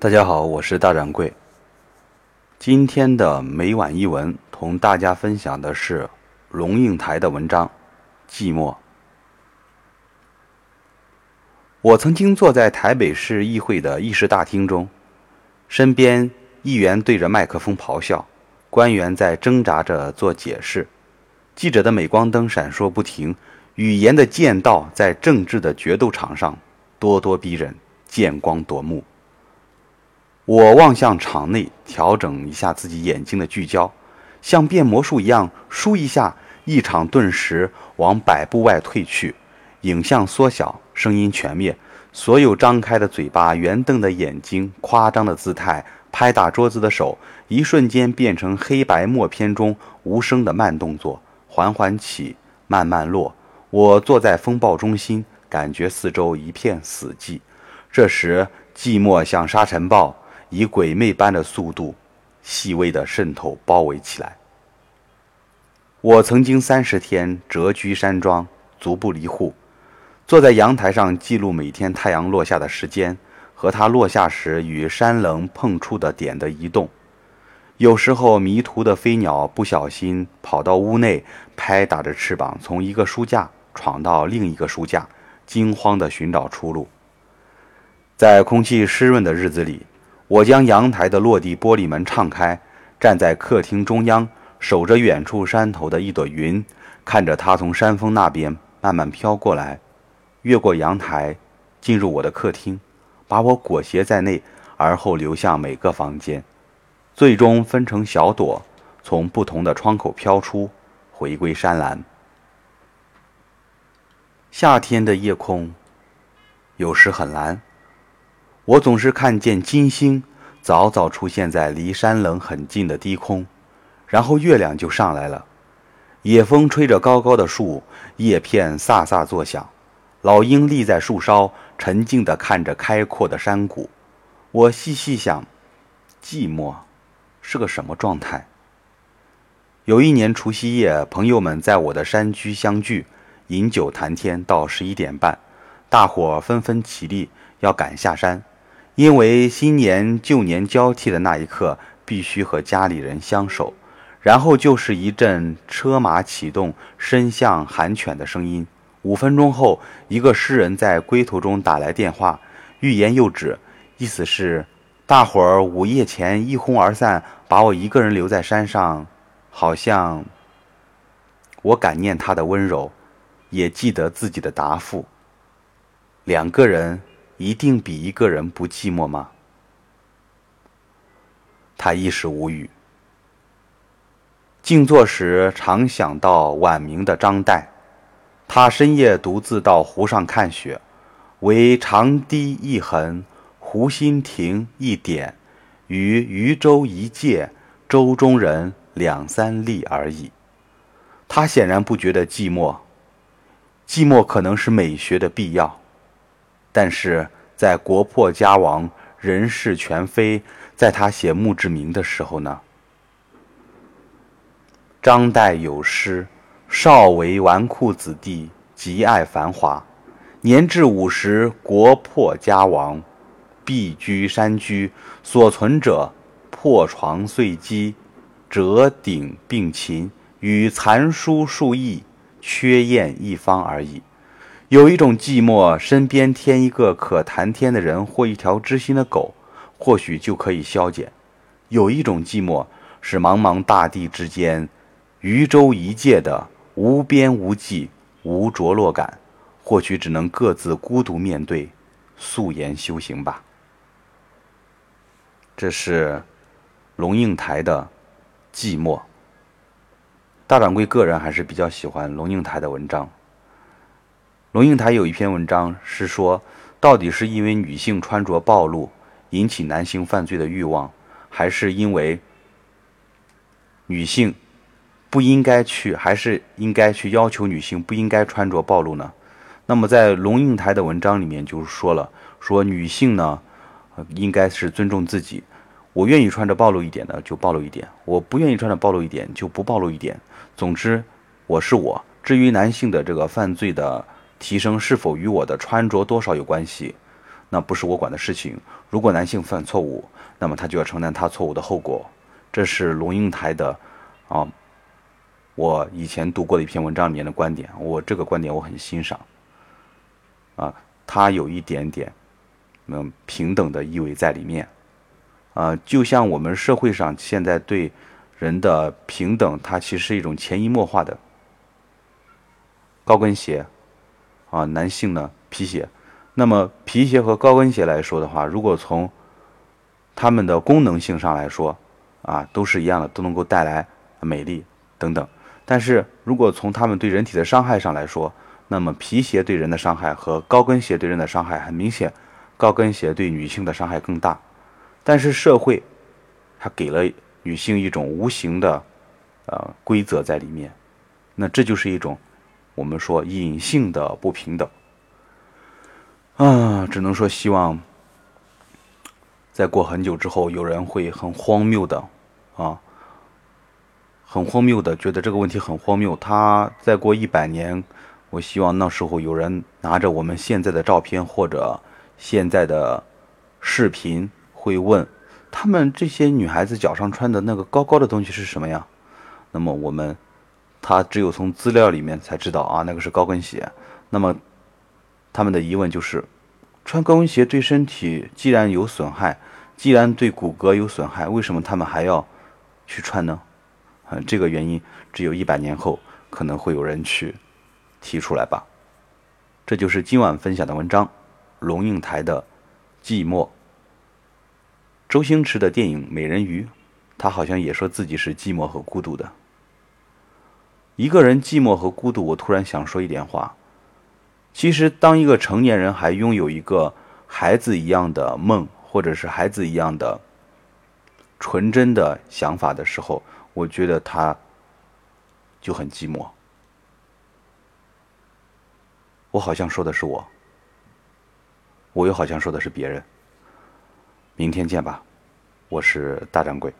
大家好，我是大掌柜。今天的每晚一文，同大家分享的是龙应台的文章《寂寞》。我曾经坐在台北市议会的议事大厅中，身边议员对着麦克风咆哮，官员在挣扎着做解释，记者的镁光灯闪烁不停，语言的剑道在政治的决斗场上咄咄逼人，剑光夺目。我望向场内，调整一下自己眼睛的聚焦，像变魔术一样，输一下，一场顿时往百步外退去，影像缩小，声音全灭，所有张开的嘴巴、圆瞪的眼睛、夸张的姿态、拍打桌子的手，一瞬间变成黑白默片中无声的慢动作，缓缓起，慢慢落。我坐在风暴中心，感觉四周一片死寂。这时，寂寞像沙尘暴。以鬼魅般的速度，细微的渗透包围起来。我曾经三十天蛰居山庄，足不离户，坐在阳台上记录每天太阳落下的时间和它落下时与山棱碰触的点的移动。有时候迷途的飞鸟不小心跑到屋内，拍打着翅膀从一个书架闯到另一个书架，惊慌地寻找出路。在空气湿润的日子里。我将阳台的落地玻璃门敞开，站在客厅中央，守着远处山头的一朵云，看着它从山峰那边慢慢飘过来，越过阳台，进入我的客厅，把我裹挟在内，而后流向每个房间，最终分成小朵，从不同的窗口飘出，回归山岚。夏天的夜空，有时很蓝。我总是看见金星早早出现在离山棱很近的低空，然后月亮就上来了。野风吹着高高的树，叶片飒飒作响。老鹰立在树梢，沉静地看着开阔的山谷。我细细想，寂寞是个什么状态？有一年除夕夜，朋友们在我的山居相聚，饮酒谈天到十一点半，大伙纷纷起立要赶下山。因为新年旧年交替的那一刻，必须和家里人相守，然后就是一阵车马启动、伸向喊犬的声音。五分钟后，一个诗人在归途中打来电话，欲言又止，意思是大伙儿午夜前一哄而散，把我一个人留在山上，好像我感念他的温柔，也记得自己的答复。两个人。一定比一个人不寂寞吗？他一时无语。静坐时，常想到晚明的张岱，他深夜独自到湖上看雪，唯长堤一痕，湖心亭一点，与渔舟一芥，舟中人两三粒而已。他显然不觉得寂寞，寂寞可能是美学的必要。但是在国破家亡、人事全非，在他写墓志铭的时候呢？张岱有诗：“少为纨绔子弟，极爱繁华。年至五十，国破家亡，避居山居。所存者，破床碎机，折鼎并琴，与残书数亿，缺砚一方而已。”有一种寂寞，身边添一个可谈天的人或一条知心的狗，或许就可以消减；有一种寂寞，是茫茫大地之间，渔舟一芥的无边无际、无着落感，或许只能各自孤独面对，素颜修行吧。这是龙应台的寂寞。大掌柜个人还是比较喜欢龙应台的文章。龙应台有一篇文章是说，到底是因为女性穿着暴露引起男性犯罪的欲望，还是因为女性不应该去，还是应该去要求女性不应该穿着暴露呢？那么在龙应台的文章里面就是说了，说女性呢应该是尊重自己，我愿意穿着暴露一点的就暴露一点，我不愿意穿着暴露一点就不暴露一点。总之，我是我。至于男性的这个犯罪的。提升是否与我的穿着多少有关系？那不是我管的事情。如果男性犯错误，那么他就要承担他错误的后果。这是龙应台的啊，我以前读过的一篇文章里面的观点，我这个观点我很欣赏。啊，他有一点点嗯平等的意味在里面。啊，就像我们社会上现在对人的平等，它其实是一种潜移默化的。高跟鞋，啊，男性呢皮鞋，那么皮鞋和高跟鞋来说的话，如果从它们的功能性上来说，啊，都是一样的，都能够带来美丽等等。但是如果从它们对人体的伤害上来说，那么皮鞋对人的伤害和高跟鞋对人的伤害很明显，高跟鞋对女性的伤害更大。但是社会，它给了女性一种无形的，呃规则在里面，那这就是一种我们说隐性的不平等。啊，只能说希望，在过很久之后，有人会很荒谬的，啊，很荒谬的觉得这个问题很荒谬。他再过一百年，我希望那时候有人拿着我们现在的照片或者现在的视频。会问他们这些女孩子脚上穿的那个高高的东西是什么呀？那么我们他只有从资料里面才知道啊，那个是高跟鞋。那么他们的疑问就是：穿高跟鞋对身体既然有损害，既然对骨骼有损害，为什么他们还要去穿呢？嗯，这个原因只有一百年后可能会有人去提出来吧。这就是今晚分享的文章，《龙应台的寂寞》。周星驰的电影《美人鱼》，他好像也说自己是寂寞和孤独的。一个人寂寞和孤独，我突然想说一点话。其实，当一个成年人还拥有一个孩子一样的梦，或者是孩子一样的纯真的想法的时候，我觉得他就很寂寞。我好像说的是我，我又好像说的是别人。明天见吧，我是大掌柜。